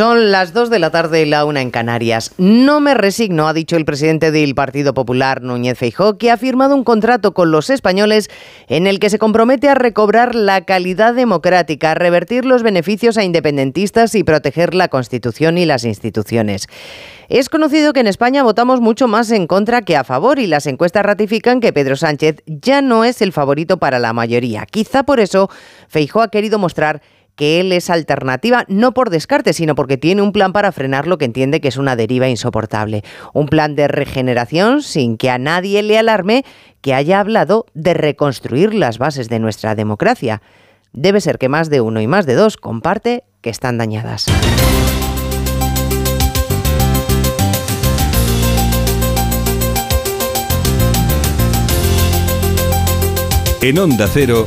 Son las 2 de la tarde y la una en Canarias. No me resigno, ha dicho el presidente del Partido Popular, Núñez Feijó, que ha firmado un contrato con los españoles en el que se compromete a recobrar la calidad democrática, a revertir los beneficios a independentistas y proteger la Constitución y las instituciones. Es conocido que en España votamos mucho más en contra que a favor y las encuestas ratifican que Pedro Sánchez ya no es el favorito para la mayoría. Quizá por eso Feijó ha querido mostrar que él es alternativa, no por descarte, sino porque tiene un plan para frenar lo que entiende que es una deriva insoportable. Un plan de regeneración sin que a nadie le alarme que haya hablado de reconstruir las bases de nuestra democracia. Debe ser que más de uno y más de dos comparte que están dañadas. En Onda Cero,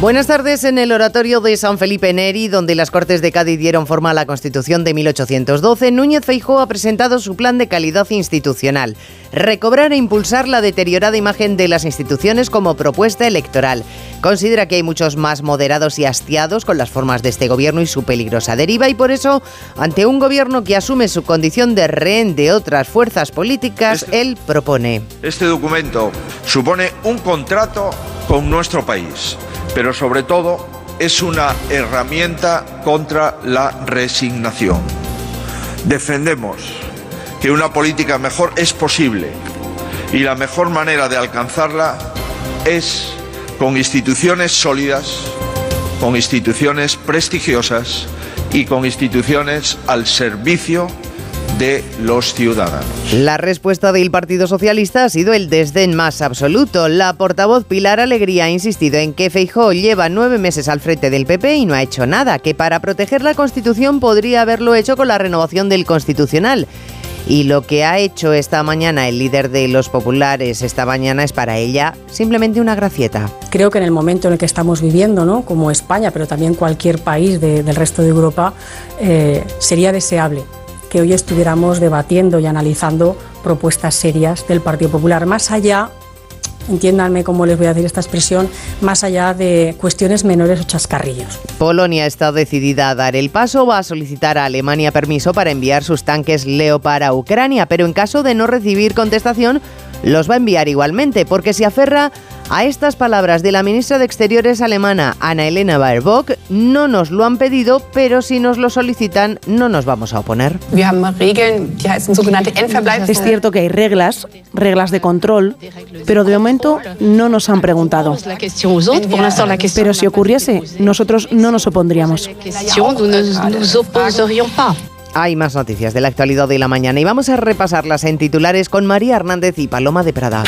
Buenas tardes en el oratorio de San Felipe Neri, donde las Cortes de Cádiz dieron forma a la Constitución de 1812. Núñez Feijó ha presentado su plan de calidad institucional, recobrar e impulsar la deteriorada imagen de las instituciones como propuesta electoral. Considera que hay muchos más moderados y hastiados con las formas de este gobierno y su peligrosa deriva y por eso, ante un gobierno que asume su condición de rehén de otras fuerzas políticas, Este- él propone. Este documento supone un contrato con nuestro país, pero sobre todo es una herramienta contra la resignación. Defendemos que una política mejor es posible y la mejor manera de alcanzarla es con instituciones sólidas, con instituciones prestigiosas y con instituciones al servicio de los ciudadanos. La respuesta del Partido Socialista ha sido el desdén más absoluto. La portavoz Pilar Alegría ha insistido en que Feijó lleva nueve meses al frente del PP y no ha hecho nada, que para proteger la Constitución podría haberlo hecho con la renovación del Constitucional. Y lo que ha hecho esta mañana el líder de los populares esta mañana es para ella simplemente una gracieta. Creo que en el momento en el que estamos viviendo, ¿no? como España, pero también cualquier país de- del resto de Europa, eh, sería deseable que hoy estuviéramos debatiendo y analizando propuestas serias del Partido Popular, más allá, entiéndanme cómo les voy a decir esta expresión, más allá de cuestiones menores o chascarrillos. Polonia está decidida a dar el paso, va a solicitar a Alemania permiso para enviar sus tanques Leopard a Ucrania, pero en caso de no recibir contestación, los va a enviar igualmente, porque se aferra a estas palabras de la ministra de Exteriores alemana, Ana Elena Baerbock, no nos lo han pedido, pero si nos lo solicitan, no nos vamos a oponer. Es cierto que hay reglas, reglas de control, pero de momento no nos han preguntado. Pero si ocurriese, nosotros no nos opondríamos. Hay más noticias de la actualidad de la mañana y vamos a repasarlas en titulares con María Hernández y Paloma de Prada.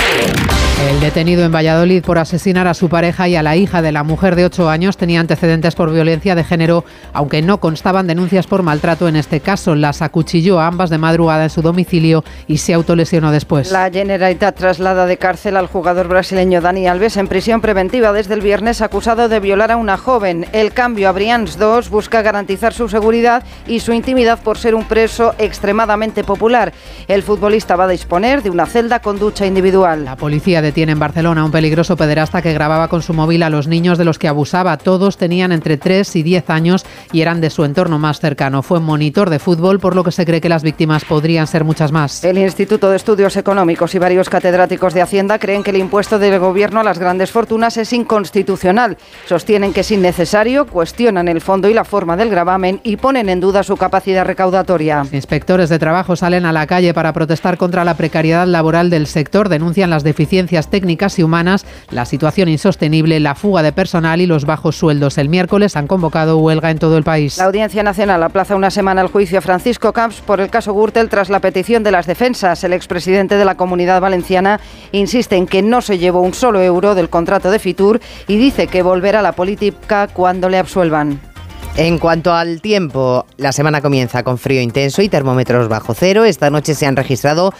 El detenido en Valladolid por asesinar a su pareja y a la hija de la mujer de 8 años tenía antecedentes por violencia de género, aunque no constaban denuncias por maltrato en este caso. Las acuchilló a ambas de madrugada en su domicilio y se autolesionó después. La Generalitat traslada de cárcel al jugador brasileño Dani Alves en prisión preventiva desde el viernes acusado de violar a una joven. El cambio a Brians 2 busca garantizar su seguridad y su intimidad por ser un preso extremadamente popular. El futbolista va a disponer de una celda con ducha individual. La policía detiene en Barcelona un peligroso pederasta que grababa con su móvil a los niños de los que abusaba. Todos tenían entre 3 y 10 años y eran de su entorno más cercano. Fue monitor de fútbol, por lo que se cree que las víctimas podrían ser muchas más. El Instituto de Estudios Económicos y varios catedráticos de Hacienda creen que el impuesto del gobierno a las grandes fortunas es inconstitucional. Sostienen que es innecesario, cuestionan el fondo y la forma del gravamen y ponen en duda su capacidad recaudatoria. Inspectores de trabajo salen a la calle para protestar contra la precariedad laboral del sector, denuncian las deficiencias técnicas y humanas, la situación insostenible, la fuga de personal y los bajos sueldos. El miércoles han convocado huelga en todo el país. La Audiencia Nacional aplaza una semana el juicio a Francisco Camps por el caso Gürtel tras la petición de las defensas. El expresidente de la Comunidad Valenciana insiste en que no se llevó un solo euro del contrato de Fitur y dice que volverá a la política cuando le absuelvan. En cuanto al tiempo, la semana comienza con frío intenso y termómetros bajo cero. Esta noche se han registrado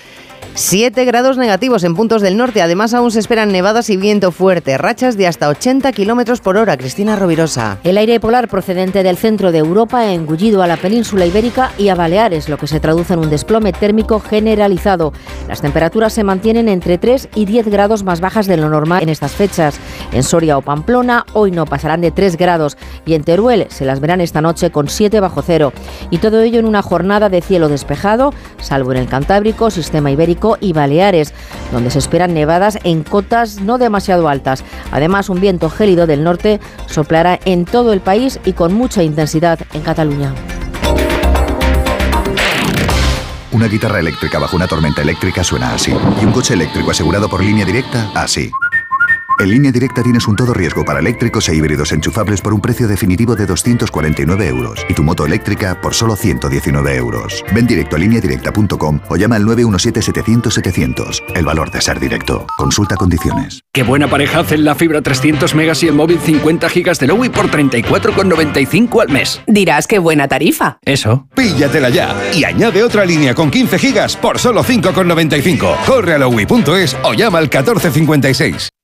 7 grados negativos en puntos del norte. Además, aún se esperan nevadas y viento fuerte, rachas de hasta 80 kilómetros por hora. Cristina Rovirosa. El aire polar procedente del centro de Europa ha engullido a la península ibérica y a Baleares, lo que se traduce en un desplome térmico generalizado. Las temperaturas se mantienen entre 3 y 10 grados más bajas de lo normal en estas fechas. En Soria o Pamplona hoy no pasarán de 3 grados y en Teruel se las verán esta noche con 7 bajo cero. Y todo ello en una jornada de cielo despejado, salvo en el Cantábrico, Sistema Ibérico y Baleares, donde se esperan nevadas en cotas no demasiado altas. Además, un viento gélido del norte soplará en todo el país y con mucha intensidad en Cataluña. Una guitarra eléctrica bajo una tormenta eléctrica suena así. Y un coche eléctrico asegurado por línea directa, así. En línea directa tienes un todo riesgo para eléctricos e híbridos enchufables por un precio definitivo de 249 euros y tu moto eléctrica por solo 119 euros. Ven directo a lineadirecta.com o llama al 917-700-700. El valor de ser directo. Consulta condiciones. Qué buena pareja hacen la fibra 300 megas y el móvil 50 gigas de Lowy por 34,95 al mes. Dirás qué buena tarifa. Eso. Píllatela ya y añade otra línea con 15 gigas por solo 5,95. Corre a lowy.es o llama al 1456.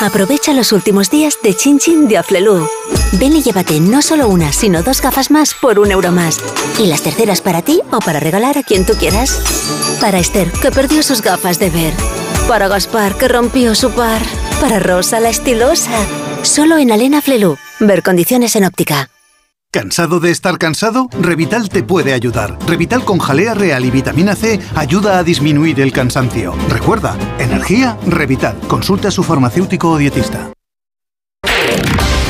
Aprovecha los últimos días de Chin Chin de Aflelu. Ven y llévate no solo una, sino dos gafas más por un euro más. Y las terceras para ti o para regalar a quien tú quieras. Para Esther, que perdió sus gafas de ver. Para Gaspar, que rompió su par. Para Rosa, la estilosa. Solo en Alena Flelu. Ver condiciones en óptica. ¿Cansado de estar cansado? Revital te puede ayudar. Revital con jalea real y vitamina C ayuda a disminuir el cansancio. Recuerda, energía, Revital. Consulta a su farmacéutico o dietista.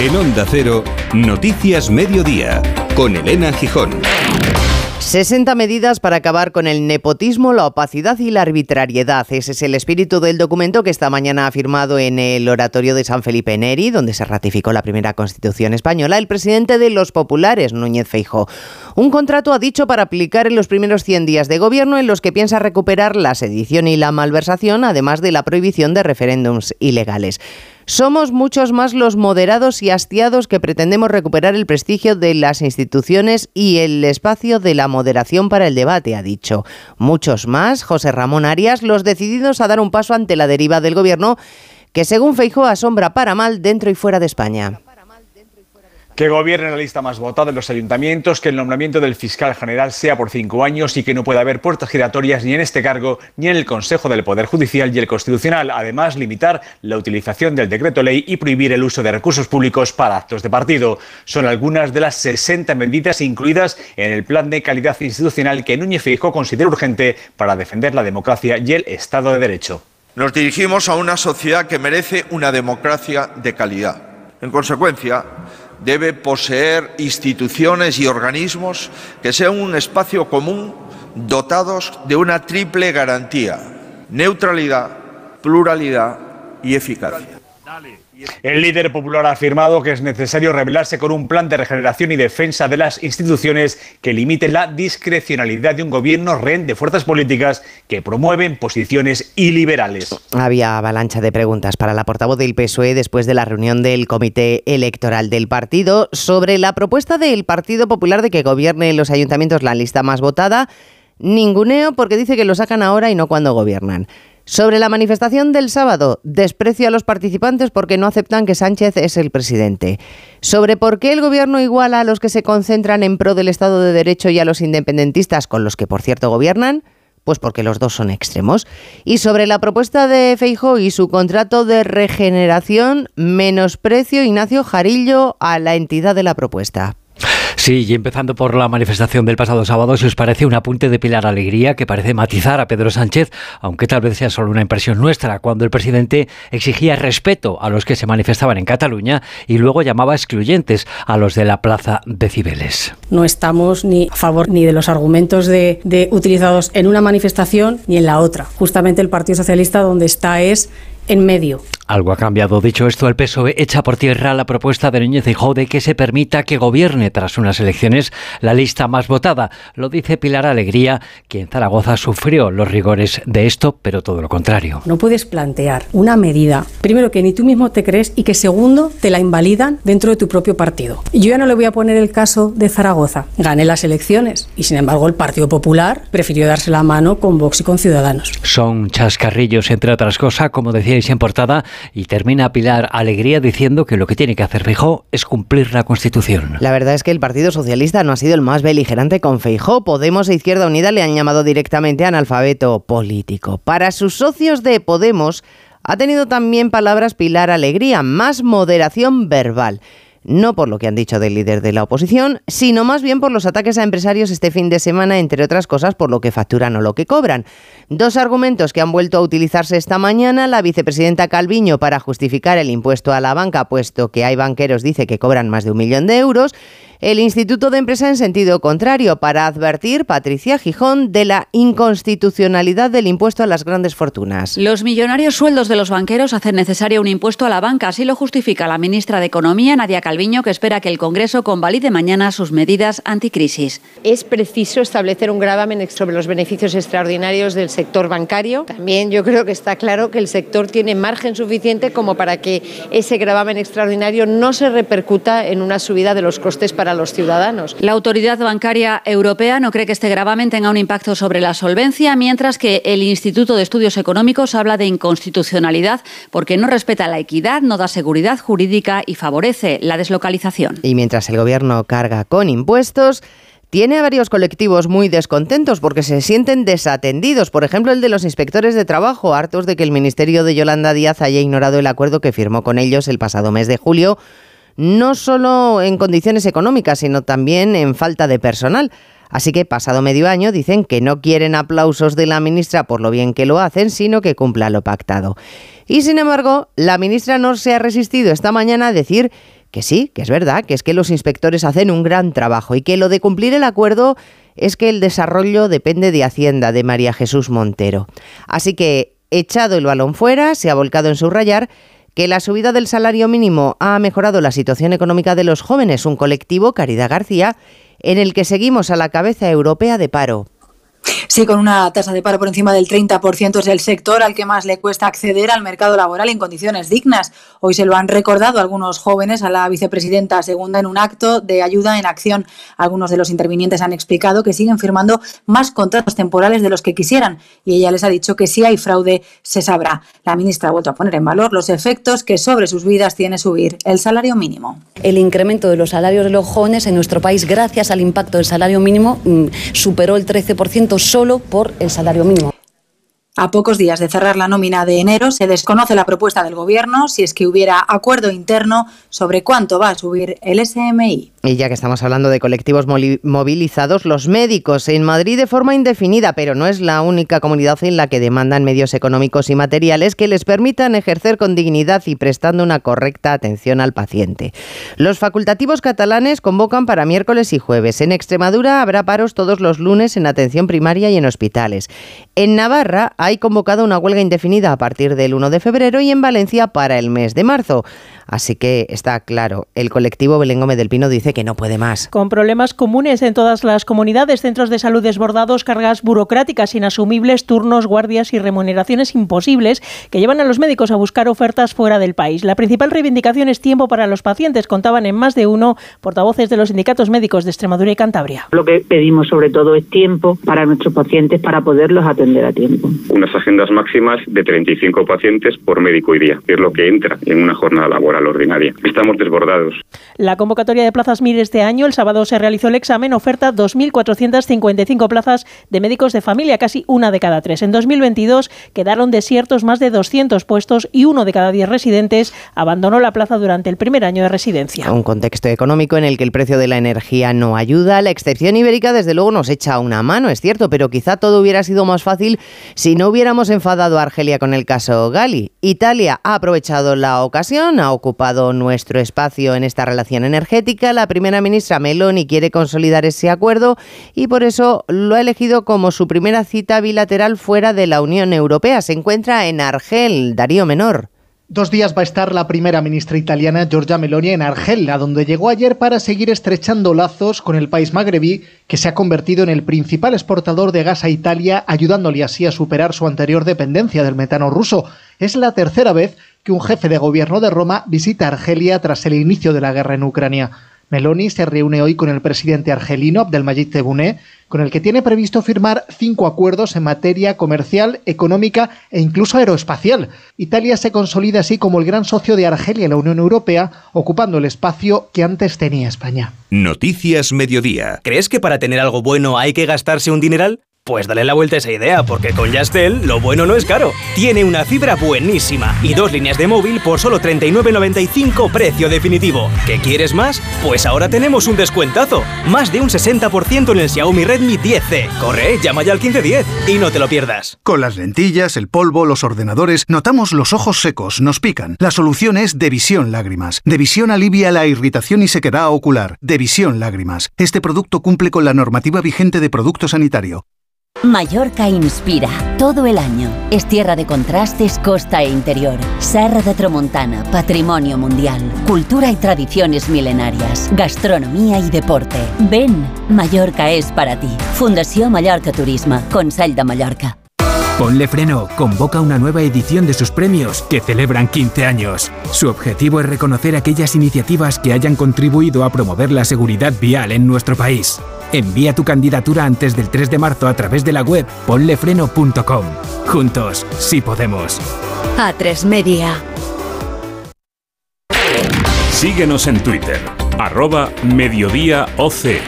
En Onda Cero, Noticias Mediodía, con Elena Gijón. 60 medidas para acabar con el nepotismo, la opacidad y la arbitrariedad. Ese es el espíritu del documento que esta mañana ha firmado en el oratorio de San Felipe Neri, donde se ratificó la primera Constitución española, el presidente de los populares, Núñez Feijóo. Un contrato, ha dicho, para aplicar en los primeros 100 días de gobierno en los que piensa recuperar la sedición y la malversación, además de la prohibición de referéndums ilegales. Somos muchos más los moderados y hastiados que pretendemos recuperar el prestigio de las instituciones y el espacio de la moderación para el debate, ha dicho. Muchos más, José Ramón Arias, los decididos a dar un paso ante la deriva del gobierno que según Feijóo asombra para mal dentro y fuera de España que gobierne la lista más votada en los ayuntamientos, que el nombramiento del fiscal general sea por cinco años y que no pueda haber puertas giratorias ni en este cargo ni en el Consejo del Poder Judicial y el Constitucional. Además, limitar la utilización del decreto ley y prohibir el uso de recursos públicos para actos de partido. Son algunas de las 60 medidas incluidas en el plan de calidad institucional que Núñez Feijóo considera urgente para defender la democracia y el Estado de Derecho. Nos dirigimos a una sociedad que merece una democracia de calidad. En consecuencia, debe poseer instituciones y organismos que sean un espacio común dotados de una triple garantía, neutralidad, pluralidad y eficacia. El líder popular ha afirmado que es necesario revelarse con un plan de regeneración y defensa de las instituciones que limite la discrecionalidad de un gobierno rehén de fuerzas políticas que promueven posiciones iliberales. Había avalancha de preguntas para la portavoz del PSOE después de la reunión del Comité Electoral del partido sobre la propuesta del Partido Popular de que gobierne en los ayuntamientos la lista más votada. Ninguneo porque dice que lo sacan ahora y no cuando gobiernan. Sobre la manifestación del sábado, desprecio a los participantes porque no aceptan que Sánchez es el presidente. Sobre por qué el gobierno iguala a los que se concentran en pro del Estado de Derecho y a los independentistas, con los que por cierto gobiernan, pues porque los dos son extremos. Y sobre la propuesta de Feijóo y su contrato de regeneración, menosprecio Ignacio Jarillo a la entidad de la propuesta. Sí, y empezando por la manifestación del pasado sábado, si os parece un apunte de Pilar Alegría que parece matizar a Pedro Sánchez, aunque tal vez sea solo una impresión nuestra, cuando el presidente exigía respeto a los que se manifestaban en Cataluña y luego llamaba excluyentes a los de la Plaza de Cibeles. No estamos ni a favor ni de los argumentos de, de utilizados en una manifestación ni en la otra. Justamente el Partido Socialista donde está es en medio. Algo ha cambiado. Dicho esto, el PSOE echa por tierra la propuesta de Núñez y de que se permita que gobierne tras unas elecciones la lista más votada. Lo dice Pilar Alegría, que en Zaragoza sufrió los rigores de esto, pero todo lo contrario. No puedes plantear una medida, primero que ni tú mismo te crees y que segundo te la invalidan dentro de tu propio partido. Yo ya no le voy a poner el caso de Zaragoza. Gané las elecciones y sin embargo el Partido Popular prefirió darse la mano con Vox y con Ciudadanos. Son chascarrillos, entre otras cosas, como decíais en portada y termina Pilar Alegría diciendo que lo que tiene que hacer Feijó es cumplir la Constitución. La verdad es que el Partido Socialista no ha sido el más beligerante con Feijó. Podemos e Izquierda Unida le han llamado directamente analfabeto político. Para sus socios de Podemos ha tenido también palabras Pilar Alegría, más moderación verbal no por lo que han dicho del líder de la oposición, sino más bien por los ataques a empresarios este fin de semana, entre otras cosas por lo que facturan o lo que cobran. Dos argumentos que han vuelto a utilizarse esta mañana, la vicepresidenta Calviño para justificar el impuesto a la banca, puesto que hay banqueros, dice que cobran más de un millón de euros, el Instituto de Empresa en sentido contrario para advertir, Patricia Gijón, de la inconstitucionalidad del impuesto a las grandes fortunas. Los millonarios sueldos de los banqueros hacen necesario un impuesto a la banca, así lo justifica la ministra de Economía, Nadia Calviño, que espera que el Congreso convalide mañana sus medidas anticrisis. Es preciso establecer un gravamen sobre los beneficios extraordinarios del sector bancario. También yo creo que está claro que el sector tiene margen suficiente como para que ese gravamen extraordinario no se repercuta en una subida de los costes para los ciudadanos. La Autoridad Bancaria Europea no cree que este gravamen tenga un impacto sobre la solvencia, mientras que el Instituto de Estudios Económicos habla de inconstitucionalidad porque no respeta la equidad, no da seguridad jurídica y favorece la deslocalización. Y mientras el Gobierno carga con impuestos, tiene a varios colectivos muy descontentos porque se sienten desatendidos. Por ejemplo, el de los inspectores de trabajo, hartos de que el Ministerio de Yolanda Díaz haya ignorado el acuerdo que firmó con ellos el pasado mes de julio no solo en condiciones económicas, sino también en falta de personal. Así que pasado medio año dicen que no quieren aplausos de la ministra por lo bien que lo hacen, sino que cumpla lo pactado. Y sin embargo, la ministra no se ha resistido esta mañana a decir que sí, que es verdad, que es que los inspectores hacen un gran trabajo y que lo de cumplir el acuerdo es que el desarrollo depende de Hacienda, de María Jesús Montero. Así que, echado el balón fuera, se ha volcado en subrayar que la subida del salario mínimo ha mejorado la situación económica de los jóvenes, un colectivo, Caridad García, en el que seguimos a la cabeza europea de paro. Sí, con una tasa de paro por encima del 30% es el sector al que más le cuesta acceder al mercado laboral en condiciones dignas. Hoy se lo han recordado algunos jóvenes a la vicepresidenta segunda en un acto de ayuda en acción. Algunos de los intervinientes han explicado que siguen firmando más contratos temporales de los que quisieran y ella les ha dicho que si hay fraude se sabrá. La ministra ha vuelto a poner en valor los efectos que sobre sus vidas tiene subir el salario mínimo. El incremento de los salarios de los jóvenes en nuestro país gracias al impacto del salario mínimo mm, superó el 13% solo por el salario mínimo. A pocos días de cerrar la nómina de enero, se desconoce la propuesta del Gobierno si es que hubiera acuerdo interno sobre cuánto va a subir el SMI. Y ya que estamos hablando de colectivos movilizados, los médicos en Madrid de forma indefinida, pero no es la única comunidad en la que demandan medios económicos y materiales que les permitan ejercer con dignidad y prestando una correcta atención al paciente. Los facultativos catalanes convocan para miércoles y jueves. En Extremadura habrá paros todos los lunes en atención primaria y en hospitales. En Navarra hay convocado una huelga indefinida a partir del 1 de febrero y en Valencia para el mes de marzo. Así que está claro, el colectivo Belén Gómez del Pino dice que no puede más. Con problemas comunes en todas las comunidades, centros de salud desbordados, cargas burocráticas inasumibles, turnos, guardias y remuneraciones imposibles que llevan a los médicos a buscar ofertas fuera del país. La principal reivindicación es tiempo para los pacientes, contaban en más de uno portavoces de los sindicatos médicos de Extremadura y Cantabria. Lo que pedimos sobre todo es tiempo para nuestros pacientes para poderlos atender a tiempo. Unas agendas máximas de 35 pacientes por médico y día, que es lo que entra en una jornada laboral ordinaria. Estamos desbordados. La convocatoria de plazas MIR este año, el sábado se realizó el examen, oferta 2.455 plazas de médicos de familia, casi una de cada tres. En 2022 quedaron desiertos más de 200 puestos y uno de cada diez residentes abandonó la plaza durante el primer año de residencia. Un contexto económico en el que el precio de la energía no ayuda. La excepción ibérica, desde luego, nos echa una mano, es cierto, pero quizá todo hubiera sido más fácil si no hubiéramos enfadado a Argelia con el caso Gali. Italia ha aprovechado la ocasión, ha ocupado nuestro espacio en esta relación energética. La primera ministra Meloni quiere consolidar ese acuerdo y por eso lo ha elegido como su primera cita bilateral fuera de la Unión Europea. Se encuentra en Argel, Darío Menor. Dos días va a estar la primera ministra italiana Giorgia Meloni en Argel, a donde llegó ayer para seguir estrechando lazos con el país magrebí, que se ha convertido en el principal exportador de gas a Italia, ayudándole así a superar su anterior dependencia del metano ruso. Es la tercera vez que un jefe de gobierno de Roma visita Argelia tras el inicio de la guerra en Ucrania. Meloni se reúne hoy con el presidente argelino Abdelmajid Tebboune, con el que tiene previsto firmar cinco acuerdos en materia comercial, económica e incluso aeroespacial. Italia se consolida así como el gran socio de Argelia en la Unión Europea, ocupando el espacio que antes tenía España. Noticias Mediodía. ¿Crees que para tener algo bueno hay que gastarse un dineral? Pues dale la vuelta a esa idea, porque con Yastel lo bueno no es caro. Tiene una fibra buenísima y dos líneas de móvil por solo 39.95 precio definitivo. ¿Qué quieres más? Pues ahora tenemos un descuentazo. Más de un 60% en el Xiaomi Redmi 10C. Corre, llama ya al 1510 y no te lo pierdas. Con las lentillas, el polvo, los ordenadores, notamos los ojos secos, nos pican. La solución es Devisión Lágrimas. Devisión alivia la irritación y sequedad ocular. Devisión Lágrimas. Este producto cumple con la normativa vigente de producto sanitario. Mallorca inspira todo el año. Es tierra de contrastes, costa e interior. Serra de Tramontana, patrimonio mundial. Cultura y tradiciones milenarias. Gastronomía y deporte. Ven, Mallorca es para ti. Fundación Mallorca Turismo, Consell de Mallorca. Ponle Freno convoca una nueva edición de sus premios que celebran 15 años. Su objetivo es reconocer aquellas iniciativas que hayan contribuido a promover la seguridad vial en nuestro país. Envía tu candidatura antes del 3 de marzo a través de la web ponlefreno.com. Juntos, sí podemos. A3 Media. Síguenos en Twitter, arroba mediodía OC.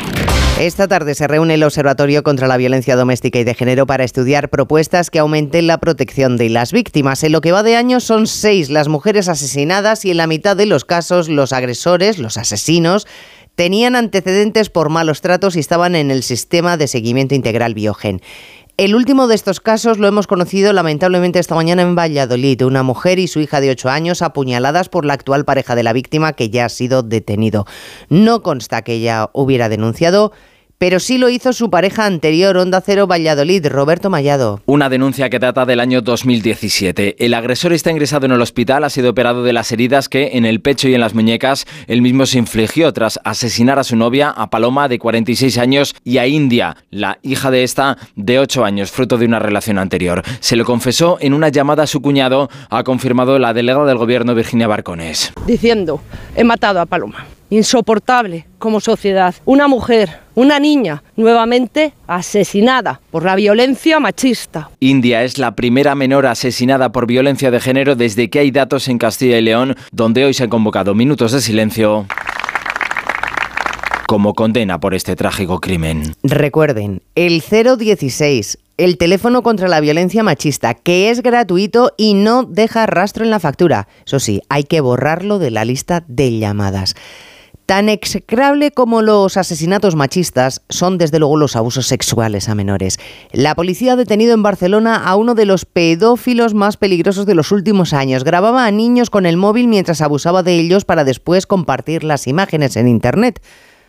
Esta tarde se reúne el Observatorio contra la Violencia Doméstica y de Género para estudiar propuestas que aumenten la protección de las víctimas. En lo que va de año son seis las mujeres asesinadas y en la mitad de los casos los agresores, los asesinos, tenían antecedentes por malos tratos y estaban en el sistema de seguimiento integral Biogen. El último de estos casos lo hemos conocido lamentablemente esta mañana en Valladolid. Una mujer y su hija de 8 años apuñaladas por la actual pareja de la víctima que ya ha sido detenido. No consta que ella hubiera denunciado pero sí lo hizo su pareja anterior, Onda Cero Valladolid, Roberto Mallado. Una denuncia que data del año 2017. El agresor está ingresado en el hospital, ha sido operado de las heridas que en el pecho y en las muñecas él mismo se infligió tras asesinar a su novia, a Paloma, de 46 años, y a India, la hija de esta, de 8 años, fruto de una relación anterior. Se lo confesó en una llamada a su cuñado, ha confirmado la delegada del gobierno Virginia Barcones. Diciendo, he matado a Paloma insoportable como sociedad. Una mujer, una niña, nuevamente asesinada por la violencia machista. India es la primera menor asesinada por violencia de género desde que hay datos en Castilla y León, donde hoy se han convocado minutos de silencio como condena por este trágico crimen. Recuerden, el 016, el teléfono contra la violencia machista, que es gratuito y no deja rastro en la factura. Eso sí, hay que borrarlo de la lista de llamadas. Tan execrable como los asesinatos machistas son desde luego los abusos sexuales a menores. La policía ha detenido en Barcelona a uno de los pedófilos más peligrosos de los últimos años. Grababa a niños con el móvil mientras abusaba de ellos para después compartir las imágenes en Internet.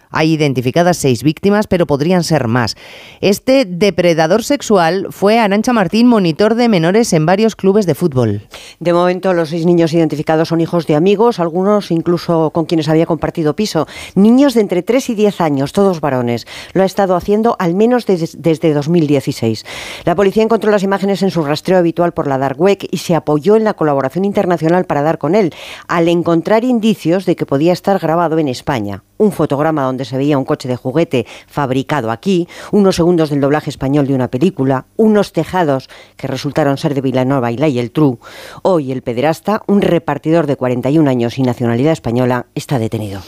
Hay identificadas seis víctimas, pero podrían ser más. Este depredador sexual fue Arancha Martín, monitor de menores en varios clubes de fútbol. De momento, los seis niños identificados son hijos de amigos, algunos incluso con quienes había compartido piso. Niños de entre 3 y 10 años, todos varones. Lo ha estado haciendo al menos desde 2016. La policía encontró las imágenes en su rastreo habitual por la Dark Web y se apoyó en la colaboración internacional para dar con él, al encontrar indicios de que podía estar grabado en España. Un fotograma donde se veía un coche de juguete fabricado aquí, unos segundos del doblaje español de una película, unos tejados que resultaron ser de Vilanova y La True. Hoy el pederasta, un repartidor de 41 años y nacionalidad española, está detenido.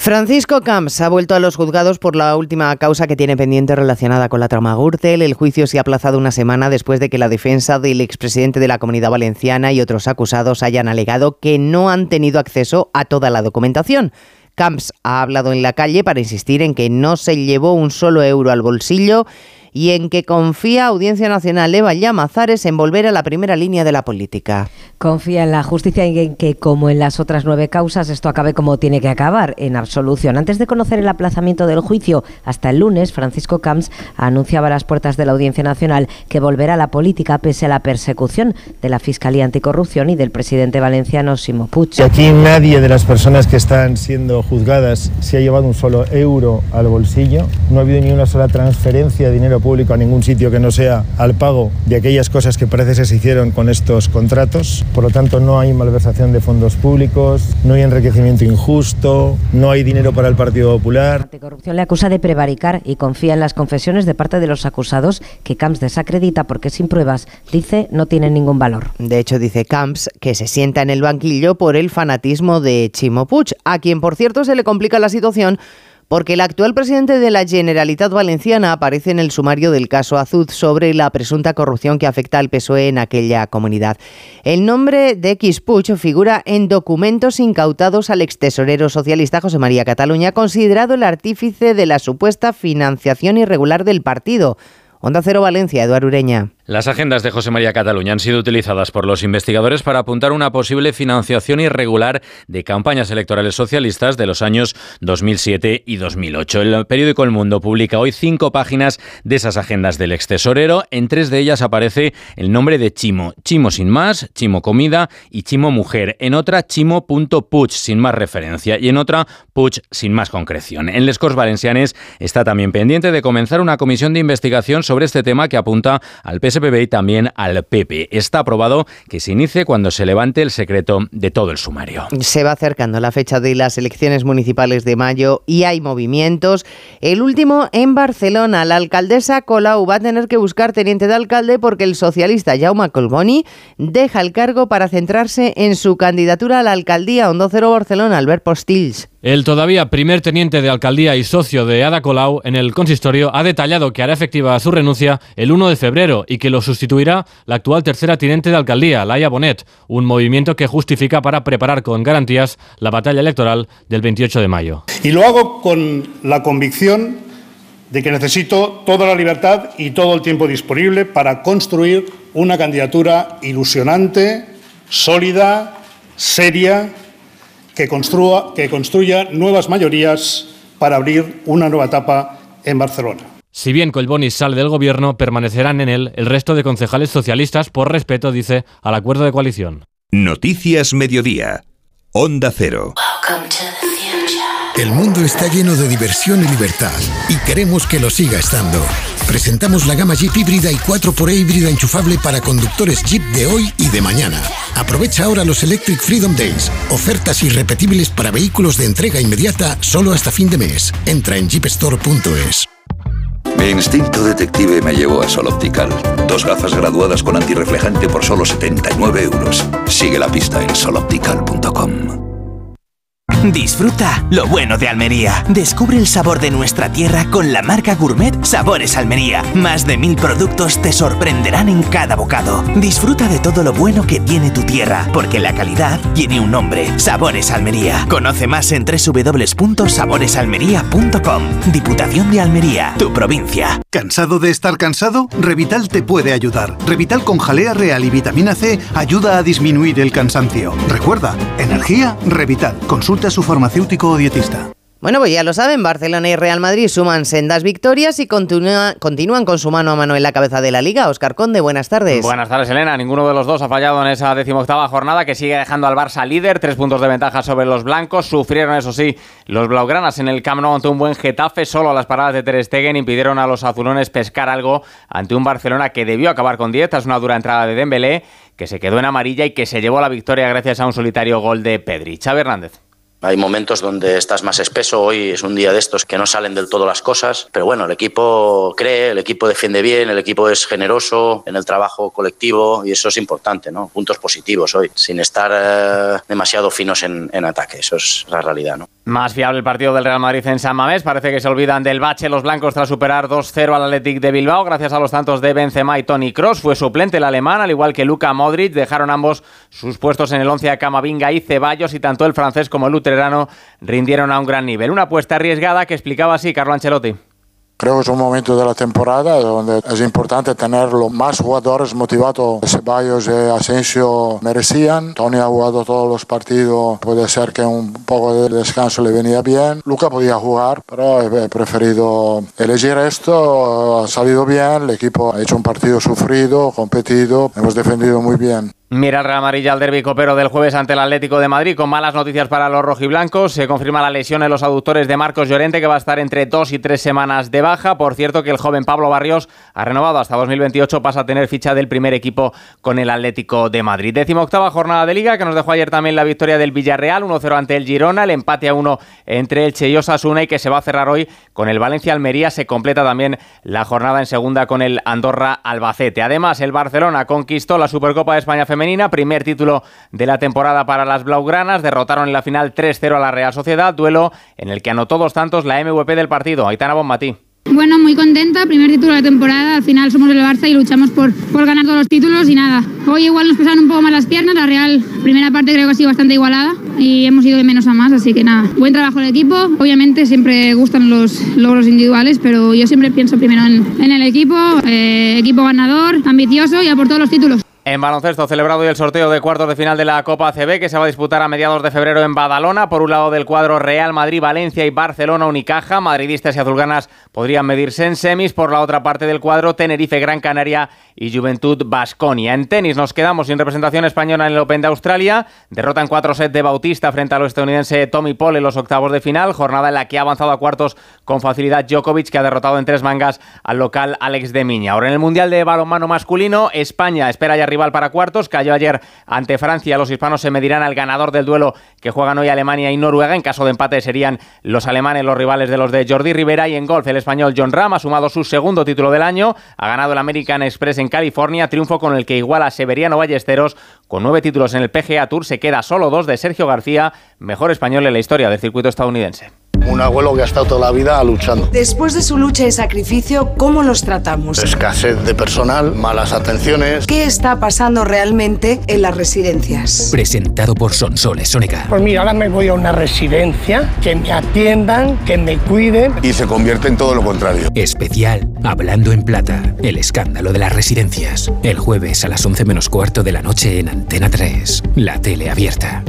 Francisco Camps ha vuelto a los juzgados por la última causa que tiene pendiente relacionada con la trama Gürtel. El juicio se ha aplazado una semana después de que la defensa del expresidente de la Comunidad Valenciana y otros acusados hayan alegado que no han tenido acceso a toda la documentación. Camps ha hablado en la calle para insistir en que no se llevó un solo euro al bolsillo y en que confía Audiencia Nacional Eva Llamazares en volver a la primera línea de la política. Confía en la justicia y en que, como en las otras nueve causas, esto acabe como tiene que acabar, en absolución. Antes de conocer el aplazamiento del juicio hasta el lunes, Francisco Camps anunciaba a las puertas de la Audiencia Nacional que volverá a la política pese a la persecución de la Fiscalía Anticorrupción y del presidente valenciano Simo Puig. Y aquí nadie de las personas que están siendo juzgadas se ha llevado un solo euro al bolsillo. No ha habido ni una sola transferencia de dinero público a ningún sitio que no sea al pago de aquellas cosas que parece que se hicieron con estos contratos. Por lo tanto, no hay malversación de fondos públicos, no hay enriquecimiento injusto, no hay dinero para el Partido Popular. Anticorrupción le acusa de prevaricar y confía en las confesiones de parte de los acusados que Camps desacredita porque sin pruebas, dice, no tienen ningún valor. De hecho, dice Camps que se sienta en el banquillo por el fanatismo de Chimo Puig, a quien, por cierto, se le complica la situación porque el actual presidente de la Generalitat Valenciana aparece en el sumario del caso Azud sobre la presunta corrupción que afecta al PSOE en aquella comunidad. El nombre de X Puig figura en documentos incautados al extesorero socialista José María Cataluña, considerado el artífice de la supuesta financiación irregular del partido. Onda Cero Valencia, Eduardo Ureña. Las agendas de José María Cataluña han sido utilizadas por los investigadores para apuntar una posible financiación irregular de campañas electorales socialistas de los años 2007 y 2008. El periódico El Mundo publica hoy cinco páginas de esas agendas del ex tesorero. En tres de ellas aparece el nombre de Chimo. Chimo sin más, Chimo comida y Chimo mujer. En otra, Chimo.puch sin más referencia. Y en otra, Puch sin más concreción. En Les Corts Valencianes está también pendiente de comenzar una comisión de investigación sobre este tema que apunta al PSP y también al PP. Está aprobado que se inicie cuando se levante el secreto de todo el sumario. Se va acercando la fecha de las elecciones municipales de mayo y hay movimientos. El último en Barcelona. La alcaldesa Colau va a tener que buscar teniente de alcalde porque el socialista Jaume Colboni deja el cargo para centrarse en su candidatura a la alcaldía Hondo Cero Barcelona, Albert Postils. El todavía primer teniente de alcaldía y socio de Ada Colau en el consistorio ha detallado que hará efectiva su renuncia el 1 de febrero y que lo sustituirá la actual tercera teniente de alcaldía, Laia Bonet, un movimiento que justifica para preparar con garantías la batalla electoral del 28 de mayo. Y lo hago con la convicción de que necesito toda la libertad y todo el tiempo disponible para construir una candidatura ilusionante, sólida, seria que construya, que construya nuevas mayorías para abrir una nueva etapa en Barcelona. Si bien Colboni sale del gobierno, permanecerán en él el resto de concejales socialistas por respeto, dice, al acuerdo de coalición. Noticias Mediodía. Onda Cero. El mundo está lleno de diversión y libertad y queremos que lo siga estando. Presentamos la gama Jeep híbrida y 4xE híbrida enchufable para conductores Jeep de hoy y de mañana. Aprovecha ahora los Electric Freedom Days, ofertas irrepetibles para vehículos de entrega inmediata solo hasta fin de mes. Entra en jeepstore.es. Mi instinto detective me llevó a Sol Optical. Dos gafas graduadas con antirreflejante por solo 79 euros. Sigue la pista en soloptical.com. Disfruta lo bueno de Almería. Descubre el sabor de nuestra tierra con la marca Gourmet Sabores Almería. Más de mil productos te sorprenderán en cada bocado. Disfruta de todo lo bueno que tiene tu tierra, porque la calidad tiene un nombre. Sabores Almería. Conoce más en www.saboresalmería.com. Diputación de Almería, tu provincia. ¿Cansado de estar cansado? Revital te puede ayudar. Revital con jalea real y vitamina C ayuda a disminuir el cansancio. Recuerda, energía, Revital. Consulta a su farmacéutico o dietista. Bueno, pues ya lo saben, Barcelona y Real Madrid suman sendas victorias y continúa, continúan con su mano a mano en la cabeza de la liga. Oscar Conde, buenas tardes. Buenas tardes, Elena. Ninguno de los dos ha fallado en esa decimoctava jornada que sigue dejando al Barça líder, tres puntos de ventaja sobre los blancos. Sufrieron, eso sí, los blaugranas en el Camp Nou ante un buen Getafe. Solo las paradas de Ter Stegen impidieron a los azulones pescar algo ante un Barcelona que debió acabar con 10 tras una dura entrada de Dembélé, que se quedó en amarilla y que se llevó la victoria gracias a un solitario gol de Pedri. Xavi Hernández. Hay momentos donde estás más espeso, hoy es un día de estos que no salen del todo las cosas, pero bueno, el equipo cree, el equipo defiende bien, el equipo es generoso en el trabajo colectivo y eso es importante, ¿no? Puntos positivos hoy, sin estar eh, demasiado finos en, en, ataque, eso es la realidad, ¿no? Más fiable el partido del Real Madrid en San Mamés, parece que se olvidan del bache los blancos tras superar 2-0 al Athletic de Bilbao gracias a los tantos de Benzema y Tony Cross, fue suplente el alemán, al igual que Luka Modric, dejaron ambos sus puestos en el 11 a Camavinga y Ceballos y tanto el francés como el luterano rindieron a un gran nivel. Una apuesta arriesgada que explicaba así Carlo Ancelotti. Creo que es un momento de la temporada donde es importante tener los más jugadores motivados. Ceballos y Asensio merecían. Tony ha jugado todos los partidos. Puede ser que un poco de descanso le venía bien. Luca podía jugar, pero he preferido elegir esto. Ha salido bien. El equipo ha hecho un partido sufrido, competido. Hemos defendido muy bien. Mira el Real Amarilla al derbi copero del jueves ante el Atlético de Madrid con malas noticias para los rojiblancos. Se confirma la lesión en los aductores de Marcos Llorente que va a estar entre dos y tres semanas de baja. Por cierto que el joven Pablo Barrios ha renovado hasta 2028, pasa a tener ficha del primer equipo con el Atlético de Madrid. Décimo octava jornada de liga que nos dejó ayer también la victoria del Villarreal 1-0 ante el Girona, el empate a 1 entre el y Osasuna y que se va a cerrar hoy con el Valencia Almería. Se completa también la jornada en segunda con el Andorra Albacete. Además el Barcelona conquistó la Supercopa de España femenina primer título de la temporada para las Blaugranas, derrotaron en la final 3-0 a la Real Sociedad, duelo en el que anotó dos tantos la MVP del partido, Aitana Bonmatí. Bueno, muy contenta, primer título de la temporada, al final somos el Barça y luchamos por, por ganar todos los títulos y nada. Hoy igual nos pesaron un poco más las piernas, la Real primera parte creo que ha sido bastante igualada y hemos ido de menos a más, así que nada, buen trabajo el equipo. Obviamente siempre gustan los logros individuales, pero yo siempre pienso primero en, el equipo, eh, equipo ganador, ambicioso y a por todos los títulos. En baloncesto, celebrado hoy el sorteo de cuartos de final de la Copa CB que se va a disputar a mediados de febrero en Badalona. Por un lado del cuadro Real Madrid, Valencia y Barcelona Unicaja. Madridistas y azulganas podrían medirse en semis. Por la otra parte del cuadro, Tenerife, Gran Canaria y Juventud Basconia. En tenis nos quedamos sin representación española en el Open de Australia. Derrotan 4 sets de Bautista frente al estadounidense Tommy Paul en los octavos de final. Jornada en la que ha avanzado a cuartos con facilidad Djokovic, que ha derrotado en tres mangas al local Alex de Miña. Ahora en el Mundial de Balonmano Masculino, España espera ya para cuartos. Cayó ayer ante Francia. Los hispanos se medirán al ganador del duelo que juegan hoy Alemania y Noruega. En caso de empate serían los alemanes los rivales de los de Jordi Rivera. Y en golf, el español John Ram ha sumado su segundo título del año. Ha ganado el American Express en California. Triunfo con el que iguala a Severiano Ballesteros. Con nueve títulos en el PGA Tour se queda solo dos de Sergio García, mejor español en la historia del circuito estadounidense. Un abuelo que ha estado toda la vida luchando. Después de su lucha y sacrificio, ¿cómo los tratamos? Escasez de personal, malas atenciones. ¿Qué está pasando realmente en las residencias? Presentado por Sonsoles Sónica. Pues mira, ahora me voy a una residencia, que me atiendan, que me cuiden. Y se convierte en todo lo contrario. Especial, Hablando en Plata, el escándalo de las residencias. El jueves a las 11 menos cuarto de la noche en Antena 3, la tele abierta.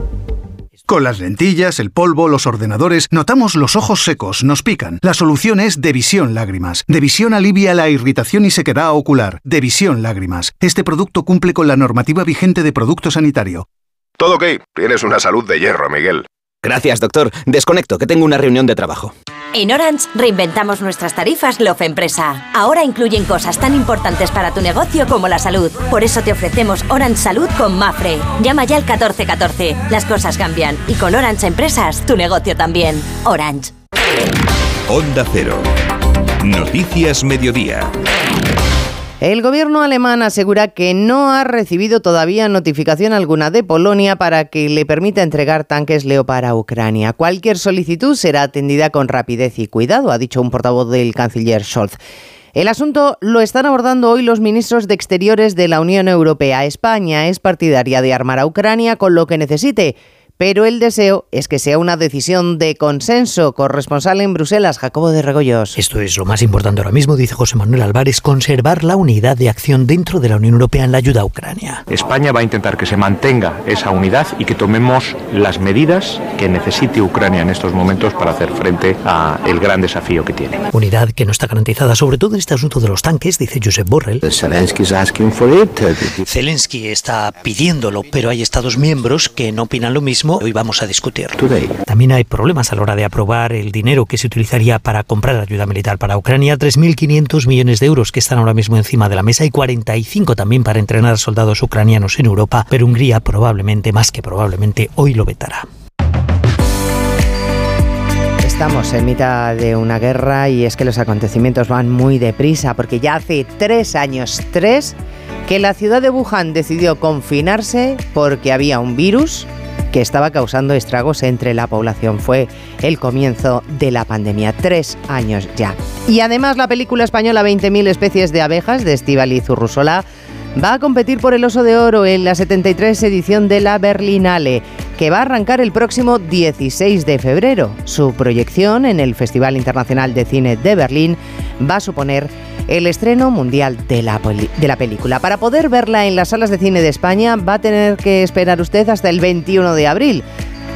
Con las lentillas, el polvo, los ordenadores, notamos los ojos secos, nos pican. La solución es Devisión Lágrimas. Devisión alivia la irritación y sequedad ocular. Devisión Lágrimas. Este producto cumple con la normativa vigente de producto sanitario. Todo ok. Tienes una salud de hierro, Miguel. Gracias, doctor. Desconecto, que tengo una reunión de trabajo. En Orange reinventamos nuestras tarifas Love Empresa. Ahora incluyen cosas tan importantes para tu negocio como la salud. Por eso te ofrecemos Orange Salud con Mafre. Llama ya al 1414. Las cosas cambian y con Orange Empresas tu negocio también. Orange. Onda Cero. Noticias Mediodía. El gobierno alemán asegura que no ha recibido todavía notificación alguna de Polonia para que le permita entregar tanques Leopard a Ucrania. Cualquier solicitud será atendida con rapidez y cuidado, ha dicho un portavoz del canciller Scholz. El asunto lo están abordando hoy los ministros de Exteriores de la Unión Europea. España es partidaria de armar a Ucrania con lo que necesite pero el deseo es que sea una decisión de consenso. Corresponsal en Bruselas, Jacobo de Regoyos. Esto es lo más importante ahora mismo, dice José Manuel Álvarez, conservar la unidad de acción dentro de la Unión Europea en la ayuda a Ucrania. España va a intentar que se mantenga esa unidad y que tomemos las medidas que necesite Ucrania en estos momentos para hacer frente al gran desafío que tiene. Unidad que no está garantizada, sobre todo en este asunto de los tanques, dice Josep Borrell. Zelensky está pidiéndolo, pero hay Estados miembros que no opinan lo mismo hoy vamos a discutir. También hay problemas a la hora de aprobar el dinero que se utilizaría para comprar ayuda militar para Ucrania, 3.500 millones de euros que están ahora mismo encima de la mesa y 45 también para entrenar soldados ucranianos en Europa, pero Hungría probablemente, más que probablemente, hoy lo vetará. Estamos en mitad de una guerra y es que los acontecimientos van muy deprisa porque ya hace tres años, tres, que la ciudad de Wuhan decidió confinarse porque había un virus que estaba causando estragos entre la población. Fue el comienzo de la pandemia, tres años ya. Y además la película española 20.000 especies de abejas de Estíbaliz Urrusola va a competir por el Oso de Oro en la 73 edición de la Berlinale, que va a arrancar el próximo 16 de febrero. Su proyección en el Festival Internacional de Cine de Berlín va a suponer el estreno mundial de la, película. Para poder verla en las salas de cine de España va a tener que esperar usted hasta el 21 de abril.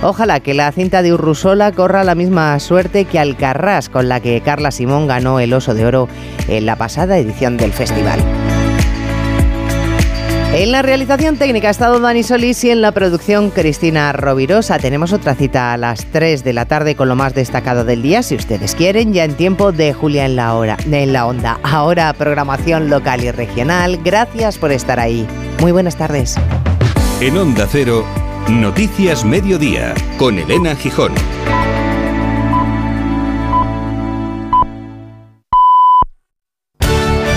Ojalá que la cinta de Urrusola corra la misma suerte que Alcarrás, con la que Carla Simón ganó el Oso de Oro en la pasada edición del festival. En la realización técnica ha estado Dani Solís y en la producción Cristina Rovirosa. Tenemos otra cita a las 3 de la tarde con lo más destacado del día, si ustedes quieren, ya en tiempo de Julia en la, hora, en la onda. Ahora programación local y regional. Gracias por estar ahí. Muy buenas tardes. En Onda Cero, Noticias Mediodía, con Elena Gijón.